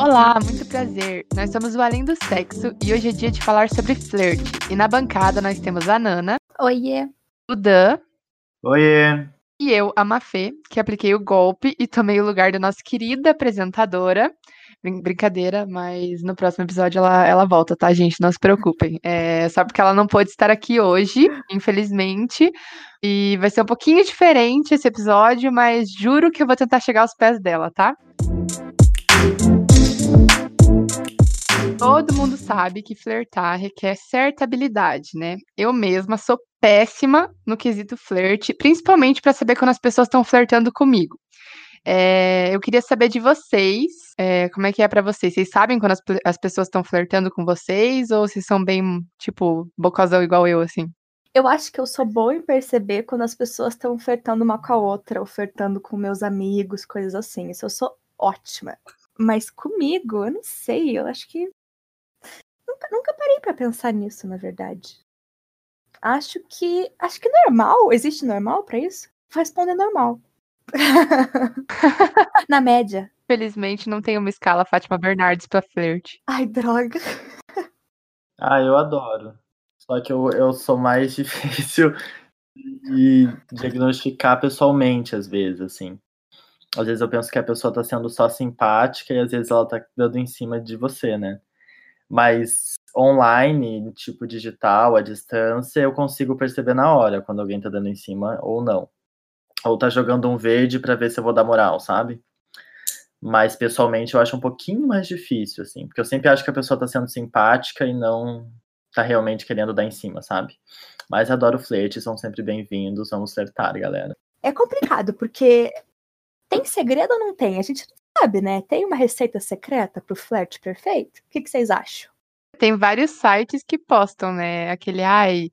Olá, muito prazer. Nós somos o Além do Sexo e hoje é dia de falar sobre flerte. E na bancada nós temos a Nana, Oiê. o Dan Oiê! E eu, a Mafê, que apliquei o golpe e tomei o lugar da nossa querida apresentadora. Brin- Brincadeira, mas no próximo episódio ela, ela volta, tá, gente? Não se preocupem. É só porque ela não pôde estar aqui hoje, infelizmente. E vai ser um pouquinho diferente esse episódio, mas juro que eu vou tentar chegar aos pés dela, tá? Todo mundo sabe que flertar requer certa habilidade, né? Eu mesma sou péssima no quesito flerte, principalmente para saber quando as pessoas estão flertando comigo. É, eu queria saber de vocês, é, como é que é para vocês? Vocês sabem quando as, as pessoas estão flertando com vocês ou vocês são bem, tipo, bocazão igual eu, assim? Eu acho que eu sou boa em perceber quando as pessoas estão flertando uma com a outra, ou flertando com meus amigos, coisas assim. Isso eu sou ótima. Mas comigo, eu não sei, eu acho que. Nunca, nunca parei pra pensar nisso, na verdade. Acho que. Acho que normal. Existe normal pra isso? Vou responder normal. na média. Felizmente não tem uma escala Fátima Bernardes pra flerte. Ai, droga. Ah, eu adoro. Só que eu, eu sou mais difícil de diagnosticar pessoalmente, às vezes, assim. Às vezes eu penso que a pessoa tá sendo só simpática e às vezes ela tá dando em cima de você, né? Mas online, tipo digital, à distância, eu consigo perceber na hora quando alguém tá dando em cima ou não. Ou tá jogando um verde pra ver se eu vou dar moral, sabe? Mas pessoalmente eu acho um pouquinho mais difícil, assim, porque eu sempre acho que a pessoa tá sendo simpática e não tá realmente querendo dar em cima, sabe? Mas adoro flerte, são sempre bem-vindos, vamos flertar, galera. É complicado, porque tem segredo ou não tem? A gente não sabe, né? Tem uma receita secreta pro flerte perfeito? O que, que vocês acham? Tem vários sites que postam, né? Aquele, ai,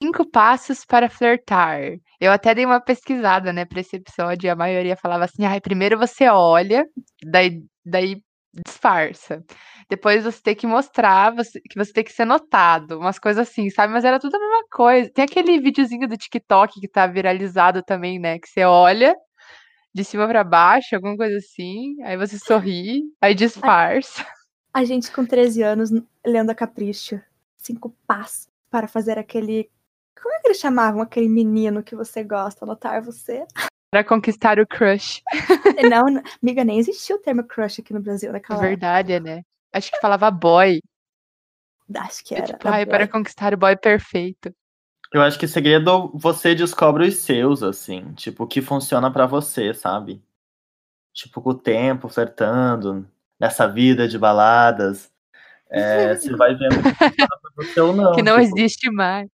cinco passos para flertar. Eu até dei uma pesquisada, né, pra esse episódio, e a maioria falava assim, ai, primeiro você olha, daí, daí disfarça. Depois você tem que mostrar você- que você tem que ser notado, umas coisas assim, sabe? Mas era tudo a mesma coisa. Tem aquele videozinho do TikTok que tá viralizado também, né? Que você olha de cima pra baixo, alguma coisa assim, aí você sorri, aí disfarça. A gente com 13 anos lendo a Capricho. Cinco passos para fazer aquele. Como é que eles chamavam aquele menino que você gosta? Notar você? Pra conquistar o crush. não, não, amiga, nem existia o termo crush aqui no Brasil naquela Verdade, né? Acho que falava boy. época. Acho que É era. tipo, ai, para boy. conquistar o boy perfeito. Eu acho que segredo você descobre os seus, assim, tipo, o que funciona pra você, sabe? Tipo, com o tempo, flertando, nessa vida de baladas. É, você vai vendo o que funciona pra você ou não. que não tipo, existe mais.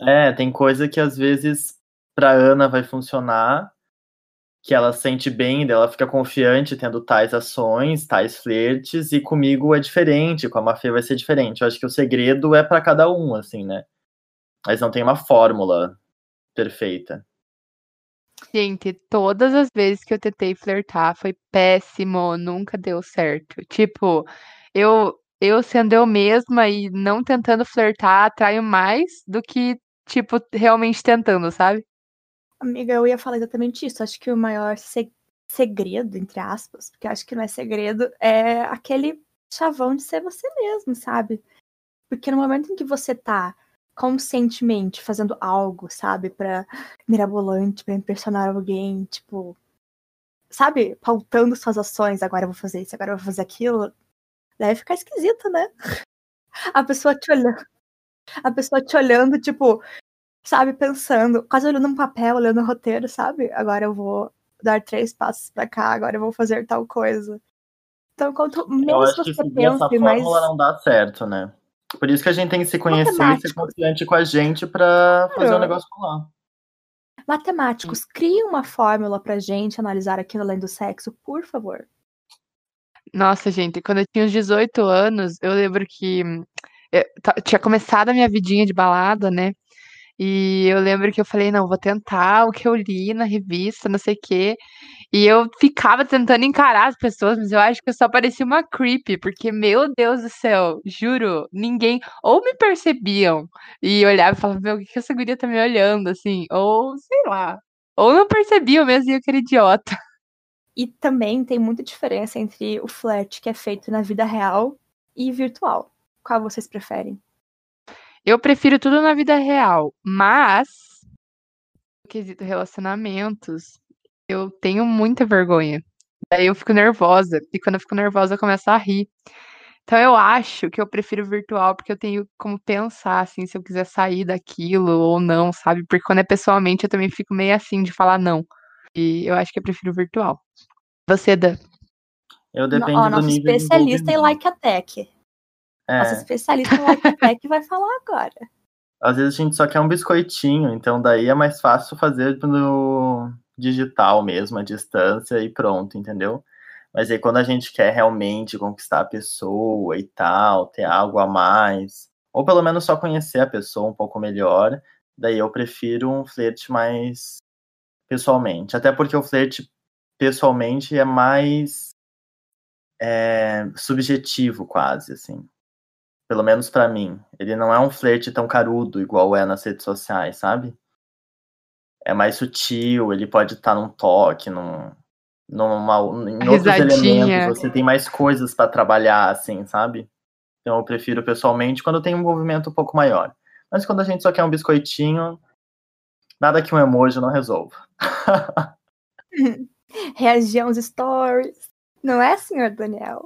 É, tem coisa que às vezes pra Ana vai funcionar, que ela sente bem, daí ela fica confiante tendo tais ações, tais flertes, e comigo é diferente, com a Mafê vai ser diferente. Eu acho que o segredo é pra cada um, assim, né? Mas não tem uma fórmula perfeita. Gente, todas as vezes que eu tentei flertar foi péssimo, nunca deu certo. Tipo, eu eu sendo eu mesma e não tentando flertar atraio mais do que, tipo, realmente tentando, sabe? Amiga, eu ia falar exatamente isso. Acho que o maior se- segredo, entre aspas, porque acho que não é segredo, é aquele chavão de ser você mesmo, sabe? Porque no momento em que você tá conscientemente fazendo algo, sabe, pra mirabolante, pra impressionar alguém, tipo, sabe, pautando suas ações, agora eu vou fazer isso, agora eu vou fazer aquilo, deve ficar esquisito, né? A pessoa te olhando, a pessoa te olhando, tipo, sabe, pensando, quase olhando um papel, olhando o roteiro, sabe? Agora eu vou dar três passos pra cá, agora eu vou fazer tal coisa. Então, quanto Eu menos acho que você pensa, mais fórmula não dá certo, né? Por isso que a gente tem que se conhecer e ser confiante com a gente pra fazer o Claro. negócio rolar. matemáticos, criem uma fórmula pra gente analisar aquilo além do sexo, por favor. Nossa, gente, quando eu tinha uns 18 anos, eu lembro que eu ta- tinha começado a minha vidinha de balada, né? E eu lembro que eu falei, não, vou tentar o que eu li na revista, não sei o quê. E eu ficava tentando encarar as pessoas, mas eu acho que eu só parecia uma creepy, porque, meu Deus do céu, juro, ninguém ou me percebiam e olhava e falava, meu, o que que essa guria tá me olhando, assim? Ou, sei lá, ou não percebiam mesmo e eu que era idiota. E também tem muita diferença entre o flerte que é feito na vida real e virtual. Qual vocês preferem? Eu prefiro tudo na vida real, mas no quesito relacionamentos, eu tenho muita vergonha. Daí eu fico nervosa, e quando eu fico nervosa eu começo a rir. Então eu acho que eu prefiro virtual porque eu tenho como pensar assim se eu quiser sair daquilo ou não, sabe? Porque quando é pessoalmente eu também fico meio assim de falar não. E eu acho que eu prefiro virtual. Você, Dan? Eu No- depende Ó, do nosso nível especialista em like attack. É, especialista em like attack vai falar agora. às vezes a gente só quer um biscoitinho, então daí é mais fácil fazer no digital mesmo, à distância e pronto, entendeu? Mas aí quando a gente quer realmente conquistar a pessoa e tal, ter algo a mais, ou pelo menos só conhecer a pessoa um pouco melhor, daí eu prefiro um flerte mais pessoalmente. Até porque o flerte pessoalmente é mais é, subjetivo quase, assim. Pelo menos pra mim. Ele não é um flerte tão carudo igual é nas redes sociais, sabe? É mais sutil, ele pode estar num toque, num, numa, em outros risadinha. elementos. Você tem mais coisas pra trabalhar, assim, sabe? Então eu prefiro pessoalmente quando tem um envolvimento um pouco maior. Mas quando a gente só quer um biscoitinho, nada que um emoji não resolva. Reagir aos stories. Não é, senhor Daniel?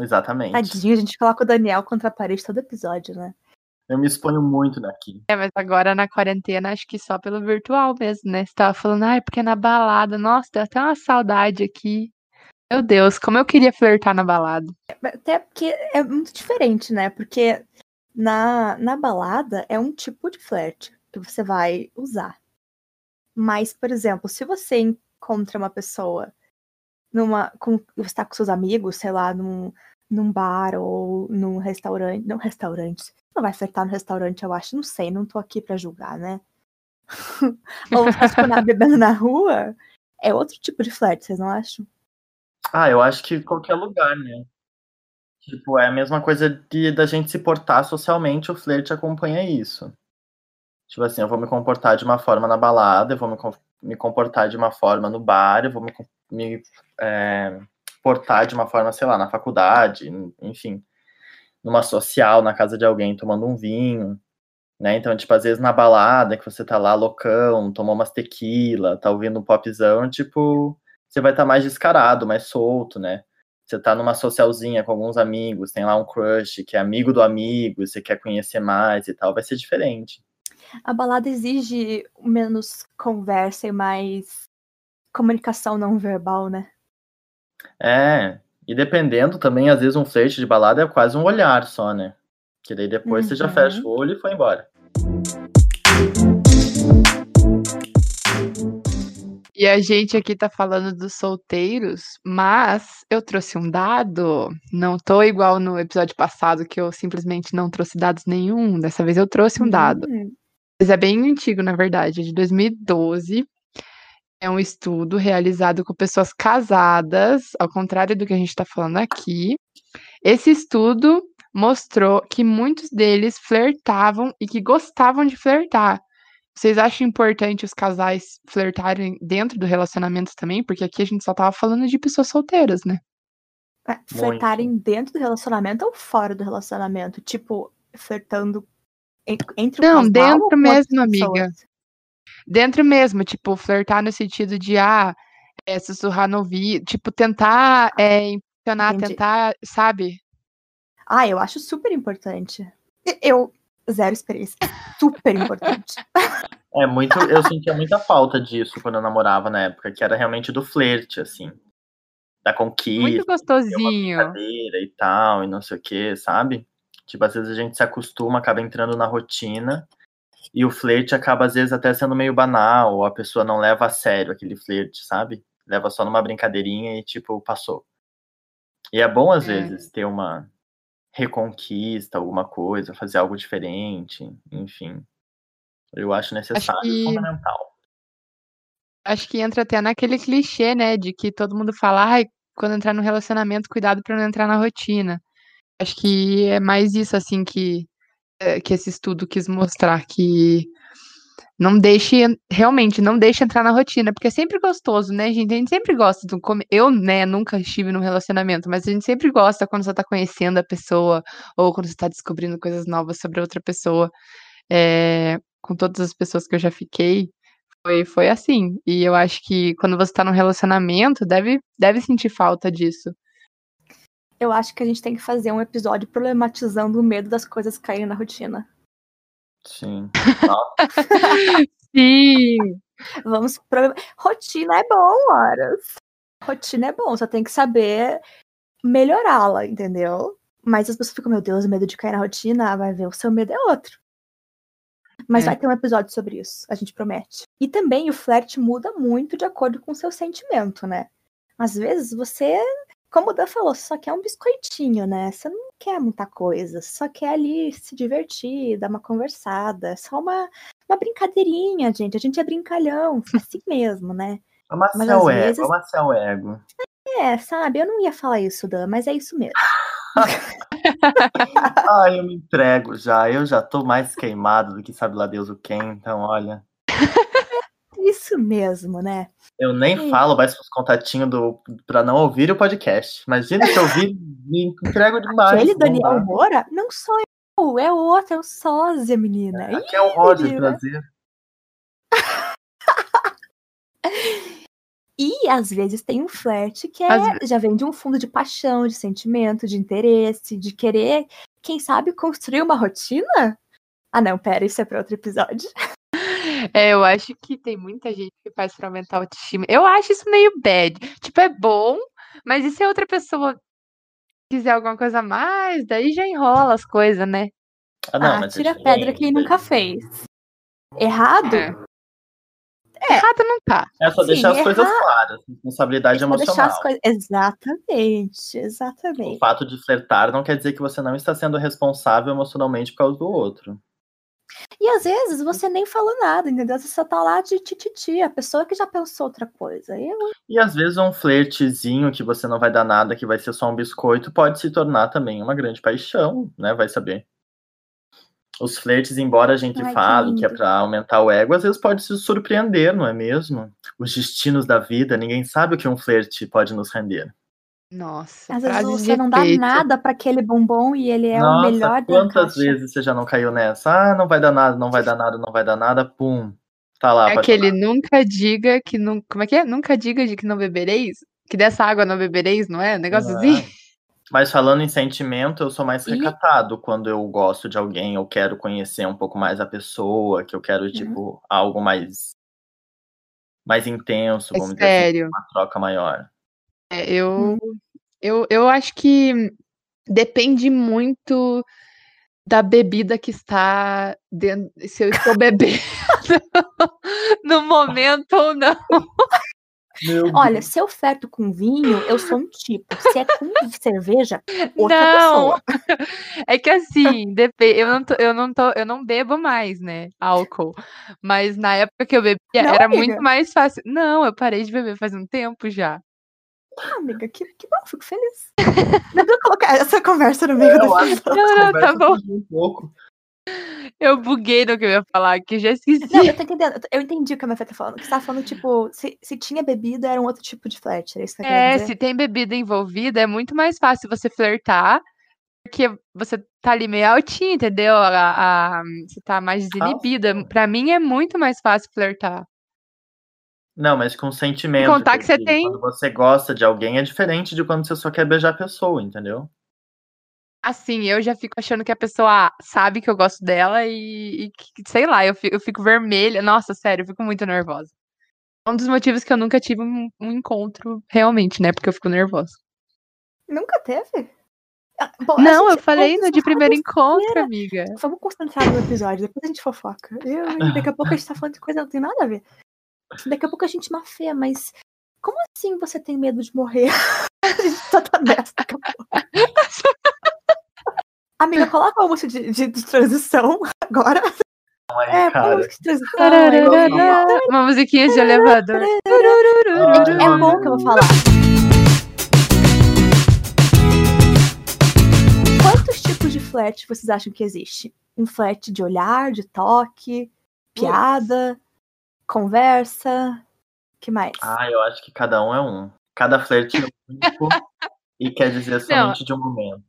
Exatamente. Tadinho, a gente coloca o Daniel contra a parede todo episódio, né? Eu me exponho muito daqui. É, mas agora na quarentena acho que só pelo virtual mesmo, né? Você tava falando, ai, porque na balada, nossa, deu até uma saudade aqui. Meu Deus, como eu queria flertar na balada. Até porque é muito diferente, né? Porque na, na balada é um tipo de flerte que você vai usar. Mas, por exemplo, se você encontra uma pessoa numa. Com, você está com seus amigos, sei lá, num, num bar ou num restaurante. Não restaurante. Não vai flertar no restaurante, eu acho. Não sei, não tô aqui pra julgar, né? ou tá tipo, bebendo na rua, é outro tipo de flerte, vocês não acham? Ah, eu acho que qualquer lugar, né? Tipo, é a mesma coisa de, da gente se portar socialmente, o flerte acompanha isso. Tipo assim, eu vou me comportar de uma forma na balada, eu vou me, me comportar de uma forma no bar, eu vou me, me é, portar de uma forma, sei lá, na faculdade, en- enfim, numa social, na casa de alguém, tomando um vinho, né? Então, tipo, às vezes na balada, que você tá lá loucão, tomou umas tequila, tá ouvindo um popzão, tipo, você vai estar mais descarado, mais solto, né? Você tá numa socialzinha com alguns amigos, tem lá um crush que é amigo do amigo, você quer conhecer mais e tal, vai ser diferente. A balada exige menos conversa e mais comunicação não verbal, né? É, e dependendo também, às vezes um flerte de balada é quase um olhar só, né? Que daí depois você já Uhum. fecha o olho e foi embora. E a gente aqui tá falando dos solteiros, mas eu trouxe um dado. Não tô igual no episódio passado, que eu simplesmente não trouxe dados nenhum. Dessa vez eu trouxe um dado. Hum, Mas é bem antigo, na verdade, é de 2012. É um estudo realizado com pessoas casadas, ao contrário do que a gente está falando aqui. Esse estudo mostrou que muitos deles flertavam e que gostavam de flertar. Vocês acham importante os casais flertarem dentro do relacionamento também? Porque aqui a gente só tava falando de pessoas solteiras, né? é, flertarem dentro do relacionamento ou fora do relacionamento? Tipo, flertando en- entre o Não, casal dentro mesmo, amiga. pessoas? Dentro mesmo, tipo, flertar no sentido de, ah, é, sussurrar no ouvido, tipo, tentar é, Entendi. tentar, sabe? Ah, eu acho super importante. Eu, zero experiência. Super importante. É muito, eu sentia muita falta disso quando eu namorava na época, que era realmente do flerte, assim. Da conquista. Muito gostosinho. brincadeira e tal, e não sei o que, sabe? Tipo, às vezes a gente se acostuma, acaba entrando na rotina, e o flerte acaba, às vezes, até sendo meio banal, ou a pessoa não leva a sério aquele flerte, sabe? Leva só numa brincadeirinha e, tipo, passou. E é bom, às É. vezes, ter uma reconquista, alguma coisa, fazer algo diferente, enfim. Eu acho necessário e que- fundamental. Acho que entra até naquele clichê, né, de que todo mundo fala, ai, quando entrar no relacionamento, cuidado pra não entrar na rotina. Acho que é mais isso, assim, que, que esse estudo quis mostrar, que não deixe, realmente, não deixe entrar na rotina, porque é sempre gostoso, né, gente? A gente sempre gosta do come... Eu, né, nunca estive num relacionamento, mas a gente sempre gosta quando você tá conhecendo a pessoa, ou quando você tá descobrindo coisas novas sobre outra pessoa. É, com todas as pessoas que eu já fiquei, foi, foi assim. E eu acho que quando você tá num relacionamento, deve, deve sentir falta disso. Eu acho que a gente tem que fazer um episódio problematizando o medo das coisas caírem na rotina. Sim. Sim! Vamos. Pro... Rotina é bom, horas. Rotina é bom, só tem que saber melhorá-la, entendeu? Mas as pessoas ficam, meu Deus, medo de cair na rotina, ah, vai ver, o seu medo é outro. Mas É. vai ter um episódio sobre isso, a gente promete. E também o flerte muda muito de acordo com o seu sentimento, né? Às vezes você, como o Dan falou, só quer um biscoitinho, né? Você não quer muita coisa, só quer ali se divertir, dar uma conversada. É só uma, uma brincadeirinha, gente. A gente é brincalhão, assim mesmo, né? Às o ego, vezes- amaciar o ego. É, sabe? Eu não ia falar isso, Dan, mas é isso mesmo. Ai, eu me entrego já. Eu já tô mais queimado do que sabe lá Deus o quem. Então, olha. Isso mesmo, né? Eu nem falo mais pros contatinhos do, pra não ouvir o podcast. Imagina se eu ouvir, me entrego demais. Aquele Daniel dá. Moura não sou eu, é outro, é o sósia, menina. Ih, Aqui é o Roger menina. prazer. E às vezes tem um flerte que é, já vem de um fundo de paixão, de sentimento, de interesse, de querer, quem sabe, construir uma rotina? Ah, não, pera, isso é para outro episódio. É, eu acho que tem muita gente que faz pra aumentar a autoestima. Eu acho isso meio bad. Tipo, é bom, mas e se a outra pessoa quiser alguma coisa a mais, daí já enrola as coisas, né? Ah, não, ah, mas é tira a pedra quem nunca fez. Errado? É. Errado não tá. É só Sim, deixar as coisas errar- claras. Responsabilidade Tem que deixar emocional. as coisas. Exatamente, O exatamente. fato de flertar não quer dizer que você não está sendo responsável emocionalmente por causa do outro. E às vezes você nem falou nada, entendeu? Você só tá lá de tititi, a pessoa que já pensou outra coisa. Eu, E às vezes um flertezinho que você não vai dar nada, que vai ser só um biscoito, pode se tornar também uma grande paixão, né? Vai saber. Os flertes, embora a gente Ai, que fale que é lindo. pra aumentar o ego, às vezes pode se surpreender, não é mesmo? Os destinos da vida, ninguém sabe o que um flerte pode nos render. Nossa, às vezes você não dá efeito. nada pra aquele bombom e ele é o Nossa, melhor da quantas caixa. vezes você já não caiu nessa? Ah, não vai dar nada, não vai dar nada, não vai dar nada, pum. Tá lá, É aquele nunca diga que não. Como é que é? Nunca diga de que não bebereis? Que dessa água não bebereis, não é? Um negócio é? assim? Mas falando em sentimento, eu sou mais E- recatado quando eu gosto de alguém, eu quero conhecer um pouco mais a pessoa, que eu Uhum. quero, tipo, algo mais mais intenso, É vamos dizer assim, uma troca maior. É, eu, eu, eu acho que depende muito da bebida que está dentro. Se eu estou bebendo no momento ou não. Meu Olha, se eu flerto com vinho, eu sou um tipo. Se é com cerveja, outra Não! pessoa. É que assim, eu não tô, eu não tô, eu não bebo mais, né, álcool. Mas na época que eu bebia Não, era amiga? muito mais fácil. Não, eu parei de beber faz um tempo já. Ah, amiga, que, que bom, fico feliz. Não vou colocar essa conversa no meio do Eu acho que episódio. Não, não, tá bom. um pouco. Eu buguei no que eu ia falar, que já esqueci. Não, eu tô entendendo. eu Eu entendi o que a minha Fê tá falando. Que você tá falando, tipo, se, se tinha bebida, era um outro tipo de flerte. Era isso que É, se tem bebida envolvida, é muito mais fácil você flertar, porque você tá ali meio altinho, entendeu? A, a- você tá mais desinibida. Pra mim é muito mais fácil flertar. Não, mas com sentimento. contar que você tem- Quando você gosta de alguém é diferente de quando você só quer beijar a pessoa, entendeu? Assim, eu já fico achando que a pessoa sabe que eu gosto dela e, e sei lá, eu fico, eu fico vermelha. Nossa, sério, eu fico muito nervosa. É um dos motivos que eu nunca tive um, um encontro realmente, né? Porque eu fico nervosa. Nunca teve? Ah, bom, Não, gente- eu falei no de primeiro encontro, amiga. Vamos concentrar no episódio, depois a gente fofoca. Eu, daqui a pouco a gente tá falando de coisa que não tem nada a ver. Daqui a pouco a gente mafia, mas como assim você tem medo de morrer? a gente só tá nessa daqui a pouco. Amiga, coloca a música de, de, de transição agora. aí, É, cara. transição. Uma musiquinha de elevador. É bom que eu vou falar. Quantos tipos de flat vocês acham que existe? Um flat de olhar, de toque, piada, conversa, que mais? Ah, eu acho que cada um é um. Cada flerte é único e quer dizer somente de um momento.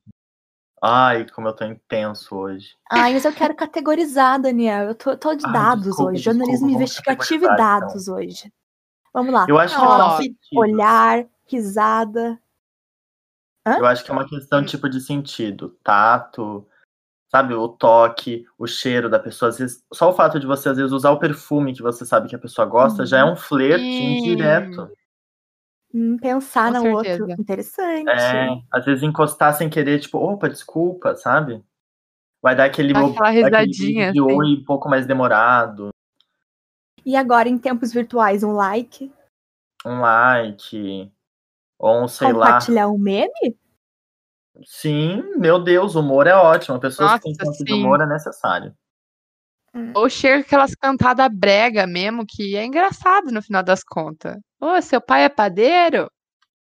Ai, como eu tô intenso hoje. Ai, mas eu quero categorizar, Daniel. Eu tô, tô de Ai, dados desculpa, hoje. Jornalismo investigativo e então. dados hoje. Vamos lá. Eu acho que Ó, sentidos. olhar, risada. Eu acho que é uma questão tipo de sentido, tato, sabe, o toque, o cheiro da pessoa. Às vezes, só o fato de você às vezes usar o perfume que você sabe que a pessoa gosta já é um flerte Sim. indireto. Hum, pensar Com no certeza. outro. Interessante. É, às vezes encostar sem querer, tipo, opa, desculpa, sabe? Vai dar aquele, Dá aquele risadinha, de assim. oi um pouco mais demorado, E agora, em tempos virtuais, um like, um like, ou um sei lá. compartilhar um meme? Sim, meu Deus, humor é ótimo. Pessoas que têm Nossa, senso de humor é necessário. Ou chega aquelas cantadas brega mesmo, que é engraçado no final das contas. Ô, seu pai é padeiro?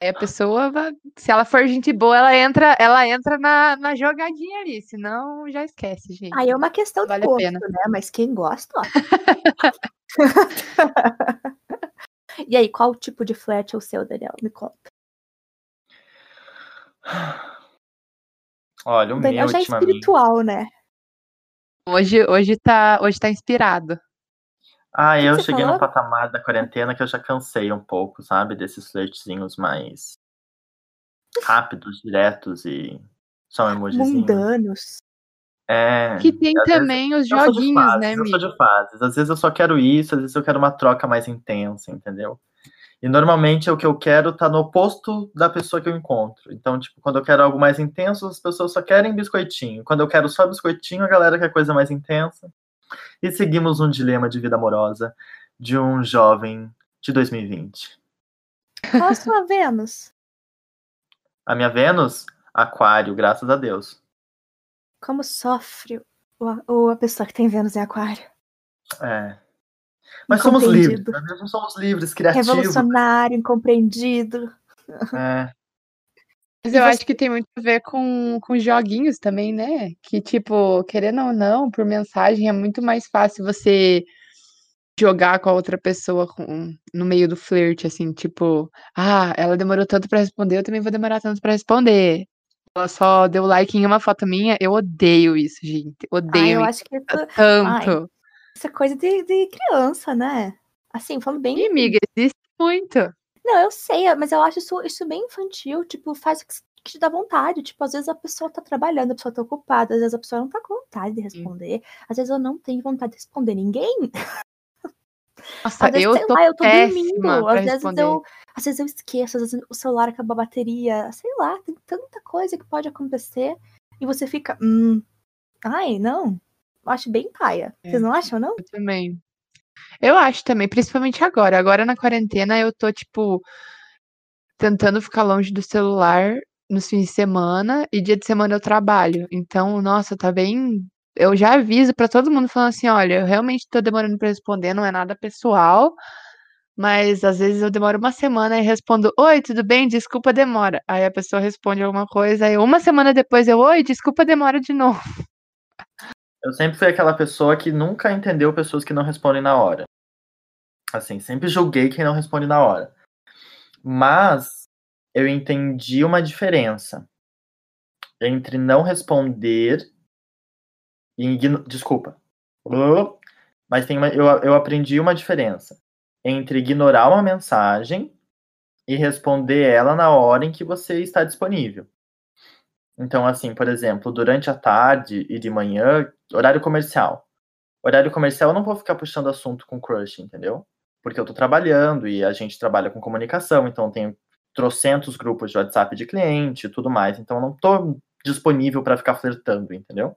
Aí a pessoa, se ela for gente boa, ela entra, ela entra na, na jogadinha ali, senão já esquece, gente. Aí é uma questão Vale de gosto, pena. né? Mas quem gosta, ó. e aí, qual tipo de flat é o seu, Daniel? Me conta. Olha, o Daniel meu já é espiritual, né? Hoje, hoje, tá, hoje tá inspirado. Ah, eu cheguei falou? no patamar da quarentena que eu já cansei um pouco, sabe? Desses flertezinhos mais rápidos, diretos e só um emojizinho. Mundanos. É. Que tem às vezes também os joguinhos, fases, né, Eu sou amigo? de fases. Às vezes eu só quero isso, às vezes eu quero uma troca mais intensa, entendeu? E normalmente o que eu quero tá no oposto da pessoa que eu encontro. Então, tipo, quando eu quero algo mais intenso, as pessoas só querem biscoitinho. Quando eu quero só biscoitinho, a galera quer coisa mais intensa. E seguimos um dilema de vida amorosa de um jovem de 2020. Qual a sua Vênus? A minha Vênus, Aquário, graças a Deus. Como sofre o- a pessoa que tem Vênus em Aquário? É. Mas somos livres. Não somos livres, criativos. Revolucionário, incompreendido. É. Mas eu você- acho que tem muito a ver com, com joguinhos também, né? Que, tipo, querendo ou não, por mensagem é muito mais fácil você jogar com a outra pessoa com- no meio do flerte, assim, tipo, ah, ela demorou tanto pra responder, eu também vou demorar tanto pra responder. Ela só deu like em uma foto minha, eu odeio isso, gente. Ah, Odeio eu isso acho que isso, tanto. Isso é coisa de, de criança, né? Assim, falando bem. Amiga, existe muito. Não, eu sei, mas eu acho isso, isso bem infantil. Tipo, faz o que que te dá vontade. Tipo, às vezes a pessoa tá trabalhando, a pessoa tá ocupada, às vezes a pessoa não tá com vontade de responder. Às vezes eu não tenho vontade de responder ninguém. Nossa, Às vezes, eu sei tô lá, eu tô dormindo. Às vezes responder. eu. Às vezes eu esqueço, às vezes o celular acaba a bateria. Sei lá, tem tanta coisa que pode acontecer. E você fica. Hum, ai, não. Eu acho bem paia. É. Vocês não acham, não? Eu também. Eu acho também, principalmente agora. Agora na quarentena eu tô, tipo, tentando ficar longe do celular nos fins de semana e dia de semana eu trabalho. Então, nossa, tá bem. Eu já aviso pra todo mundo falando assim: olha, eu realmente tô demorando pra responder, não é nada pessoal, mas às vezes eu demoro uma semana e respondo: Oi, tudo bem? Desculpa demora. Aí a pessoa responde alguma coisa, aí uma semana depois eu: Oi, desculpa demora de novo. Eu sempre fui aquela pessoa que nunca entendeu pessoas que não respondem na hora. Assim, sempre julguei quem não responde na hora. Mas eu entendi uma diferença entre não responder e desculpa. Mas tem uma... eu, eu aprendi uma diferença entre ignorar uma mensagem e responder ela na hora em que você está disponível. Então, assim, por exemplo, durante a tarde e de manhã, horário comercial. Horário comercial eu não vou ficar puxando assunto com crush, entendeu? Porque eu tô trabalhando e a gente trabalha com comunicação, então tenho trocentos grupos de WhatsApp de cliente e tudo mais, então eu não tô disponível para ficar flertando, entendeu?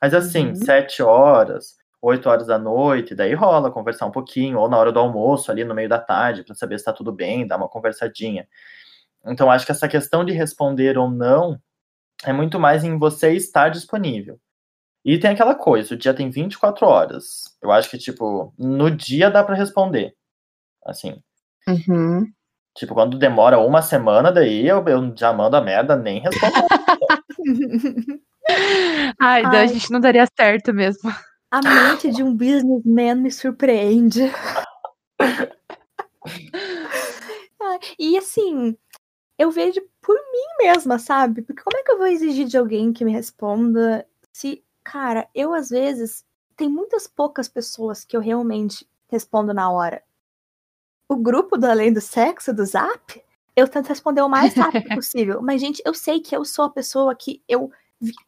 Mas assim, Uhum. sete horas, oito horas da noite, daí rola conversar um pouquinho, ou na hora do almoço, ali no meio da tarde, para saber se tá tudo bem, dar uma conversadinha. Então, acho que essa questão de responder ou não é muito mais em você estar disponível. E tem aquela coisa, o dia tem 24 horas. Eu acho que, tipo, no dia dá pra responder. Assim, Uhum. tipo, quando demora uma semana, daí eu, eu já mando a merda, nem respondo. Ai, então a Ai. gente não daria certo mesmo. A mente de um businessman me surpreende. Ai, E assim, eu vejo por mim mesma, sabe? Porque como é que eu vou exigir de alguém que me responda se, cara, eu às vezes tem muitas poucas pessoas que eu realmente respondo na hora. O grupo do Além do Sexo, do Zap, eu tento responder o mais rápido possível. Mas, gente, eu sei que eu sou a pessoa que eu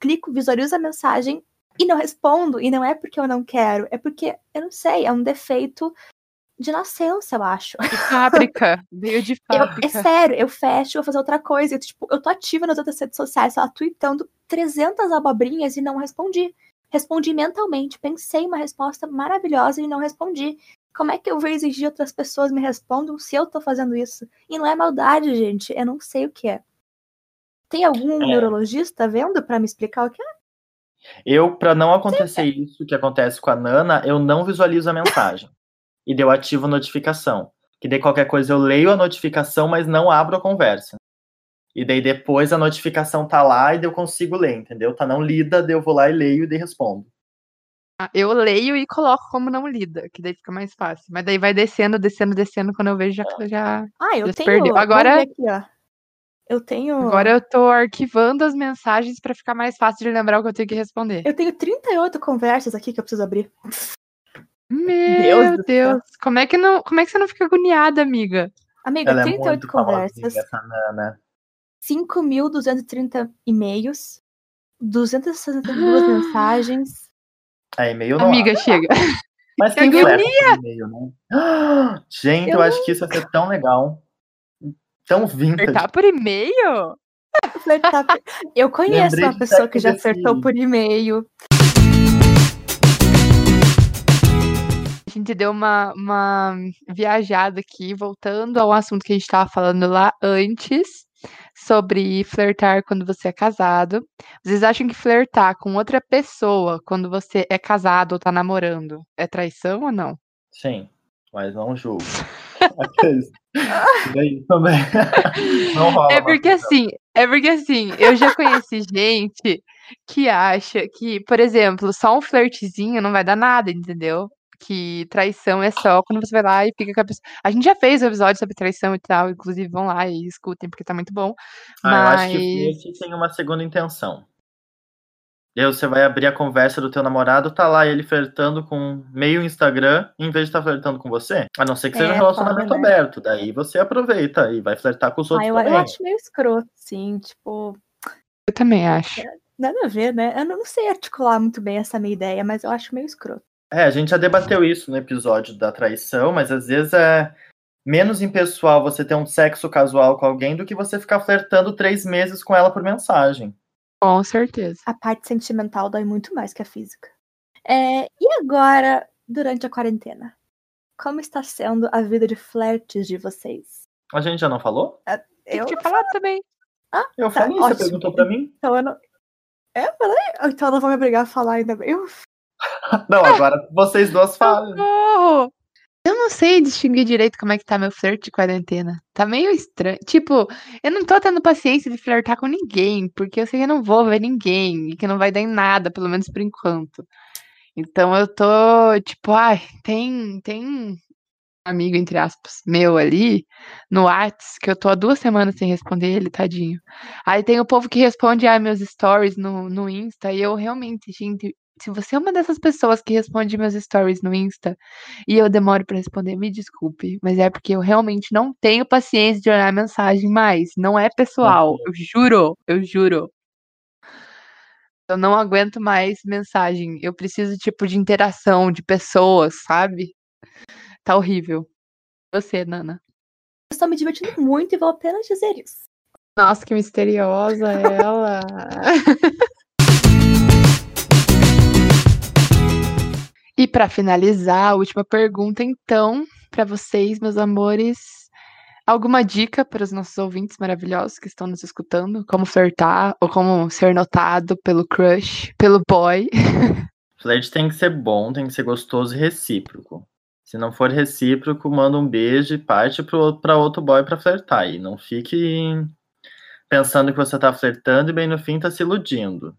clico, visualizo a mensagem e não respondo. E não é porque eu não quero, é porque, eu não sei, é um defeito de nascença, eu acho. De fábrica. Veio de Eu- fábrica. é sério, eu fecho, vou fazer outra coisa. Eu, tipo, eu tô ativa nas outras redes sociais, só tweetando 300 abobrinhas e não respondi. Respondi mentalmente, pensei uma resposta maravilhosa e não respondi. Como é que eu vou exigir outras pessoas me respondam se eu tô fazendo isso? E não é maldade, gente, eu não sei o que é. Tem algum É. neurologista vendo pra me explicar o que é? Eu, pra não acontecer isso que acontece com a Nana, eu não visualizo a mensagem. E daí eu ativo notificação. Que daí qualquer coisa eu leio a notificação, mas não abro a conversa. E daí depois a notificação tá lá e daí eu consigo ler, entendeu? Tá não lida, daí eu vou lá e leio e daí respondo. Ah, Eu leio e coloco como não lida, que daí fica mais fácil. Mas daí vai descendo, descendo, descendo. Quando eu vejo, já. já... Ah, eu Já tenho. perdeu. Agora- aqui, ó. Eu tenho. Agora eu tô arquivando as mensagens pra ficar mais fácil de lembrar o que eu tenho que responder. Eu tenho 38 conversas aqui que eu preciso abrir. Meu Deus, céu. como é que não, como é que você não fica agoniada, amiga? Amiga, Ela é 38 muito conversas. famosinha, essa Nana. 5.230 e-mails, 262 Ah. mensagens. É, e-mail não Amiga, abre. chega. Mas quem que flerta por e-mail, né? Ah, Gente, eu, Eu acho que isso vai ser tão legal. Tão vintage. Flertar por e-mail? Flertar por- Eu conheço Lembrei uma pessoa que já flertou City. por e-mail. Gente deu uma, uma viajada aqui, voltando ao assunto que a gente estava falando lá antes, sobre flertar quando você é casado. Vocês acham que flertar com outra pessoa quando você é casado ou tá namorando é traição ou não? Sim, mas não julgo. Daí também. Não rola. É porque mais. assim, é porque assim, eu já conheci gente que acha que, por exemplo, só um flertezinho não vai dar nada, entendeu? Que traição é só quando você vai lá e fica com a pessoa. A gente já fez um episódio sobre traição e tal, inclusive vão lá e escutem porque tá muito bom. Ah, eu acho que Mas esse tem uma segunda intenção. E aí você vai abrir a conversa do teu namorado, tá lá ele flertando com meio Instagram, em vez de estar flertando com você. A não ser que seja É, um relacionamento foda, né? aberto. Daí você aproveita e vai flertar com os Ah, outros eu, também. eu acho meio escroto, sim. Tipo, eu também acho. nada a ver, né? Eu não sei articular muito bem essa minha ideia, mas eu acho meio escroto. É, a gente já debateu isso no episódio da traição, mas às vezes é menos impessoal você ter um sexo casual com alguém do que você ficar flertando três meses com ela por mensagem. Com certeza. A parte sentimental dói muito mais que a física. É, e agora, durante a quarentena? Como está sendo a vida de flertes de vocês? A gente já não falou? Tem Eu, te falar também. Eu Tá, falei, você ótimo. perguntou pra mim? então eu não. É, eu falei? Então eu não vou me obrigar a falar ainda bem. Uf, Não, agora vocês duas falam. Eu não sei distinguir direito como é que tá meu flerte de quarentena. Tá meio estranho. Tipo, eu não tô tendo paciência de flertar com ninguém, porque eu sei que eu não vou ver ninguém e que não vai dar em nada, pelo menos por enquanto. Então eu tô, tipo, ai, tem, tem um amigo, entre aspas, meu ali, no Whats, que eu tô há duas semanas sem responder ele, tadinho. Aí tem o povo que responde, ai, meus stories no, no Insta, e eu realmente, gente, se você é uma dessas pessoas que responde meus stories no Insta e eu demoro pra responder, me desculpe, mas é porque eu realmente não tenho paciência de olhar a mensagem mais. Não é pessoal, eu juro, eu juro. Eu não aguento mais mensagem. Eu preciso, tipo, de interação, de pessoas, sabe? Tá horrível. Você, Nana. estou me divertindo muito e vou apenas dizer isso. Nossa, que misteriosa ela. E para finalizar, a última pergunta, então, para vocês, meus amores. alguma dica para os nossos ouvintes maravilhosos que estão nos escutando? Como flertar ou como ser notado pelo crush, pelo boy? Flerte tem que ser bom, tem que ser gostoso e recíproco. Se não for recíproco, manda um beijo e parte para outro boy para flertar. E não fique pensando que você tá flertando e bem no fim tá se iludindo.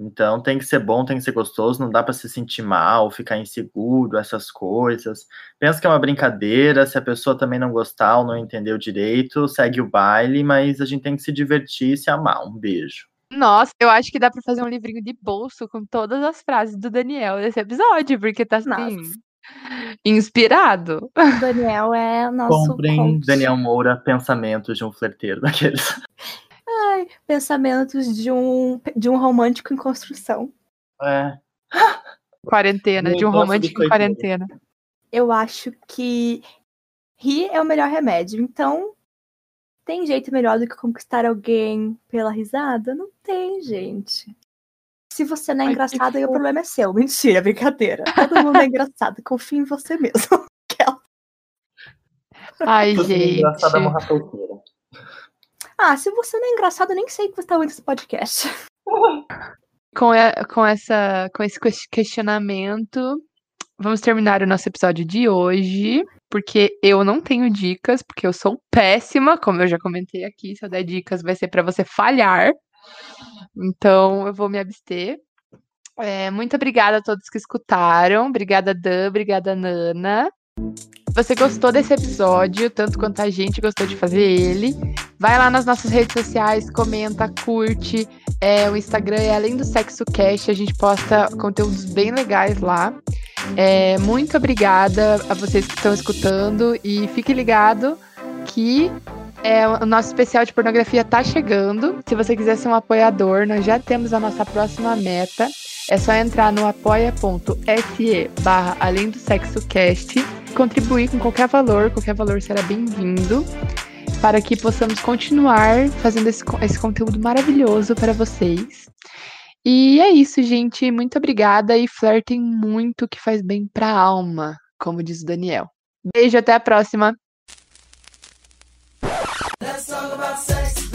Então tem que ser bom, tem que ser gostoso, não dá para se sentir mal, ficar inseguro, essas coisas. Pensa que é uma brincadeira, se a pessoa também não gostar ou não entendeu direito, segue o baile, mas a gente tem que se divertir e se amar. Um beijo. Nossa, eu acho que dá pra fazer um livrinho de bolso com todas as frases do Daniel nesse episódio, porque tá assim. Nossa. Inspirado. O Daniel é o nosso. Comprem coach. Daniel Moura Pensamentos de um Flerteiro daqueles. Ai, pensamentos de um, de um romântico em construção. É. Quarentena, No de um romântico em quarentena. Eu acho que rir é o melhor remédio. Então, tem jeito melhor do que conquistar alguém pela risada? Não tem, gente. Se você não é Ai, engraçado, aí o problema é seu. Mentira, brincadeira. Todo mundo é engraçado. Confie em você mesmo. Ai, Tudo gente. engraçado é morra solteira. Ah, se você não é engraçado, nem sei que você tá ouvindo esse podcast. Com, e- com, essa, com esse ques- questionamento, vamos terminar o nosso episódio de hoje. Porque eu não tenho dicas, porque eu sou péssima, como eu já comentei aqui. Se eu der dicas, vai ser pra você falhar. Então, eu vou me abster. É, muito obrigada a todos que escutaram. Obrigada, Dan. Obrigada, Nana. Você gostou desse episódio, tanto quanto a gente gostou de fazer ele, vai lá nas nossas redes sociais, comenta, curte. É, o Instagram é Além do Sexo Cast, a gente posta conteúdos bem legais lá. É, muito obrigada a vocês que estão escutando e fique ligado que é, o nosso especial de pornografia tá chegando. Se você quiser ser um apoiador, nós já temos a nossa próxima meta. É só entrar no apoia.se barra Além do Sexo Cast, contribuir com qualquer valor, qualquer valor será bem-vindo, para que possamos continuar fazendo esse, esse conteúdo maravilhoso para vocês. E é isso, gente. Muito obrigada e Flair tem muito que faz bem para a alma, como diz o Daniel. Beijo, até a próxima. About sex.